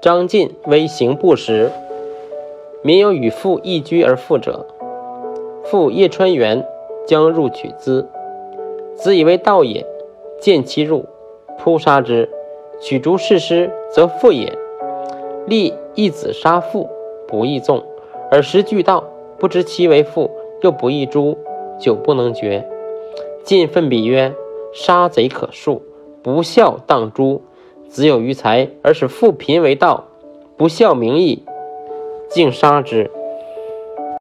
张晋为刑部时，民有与父异居而富者，父叶川元将入取资，子以为盗也，见其入，扑杀之。取诸弑师，则父也。立一子杀父，不义纵，而时俱盗，不知其为父，又不义诛，久不能决。晋奋笔曰：“杀贼可恕，不孝当诛。子有余财，而使富贫为道，不孝名义，竟杀之。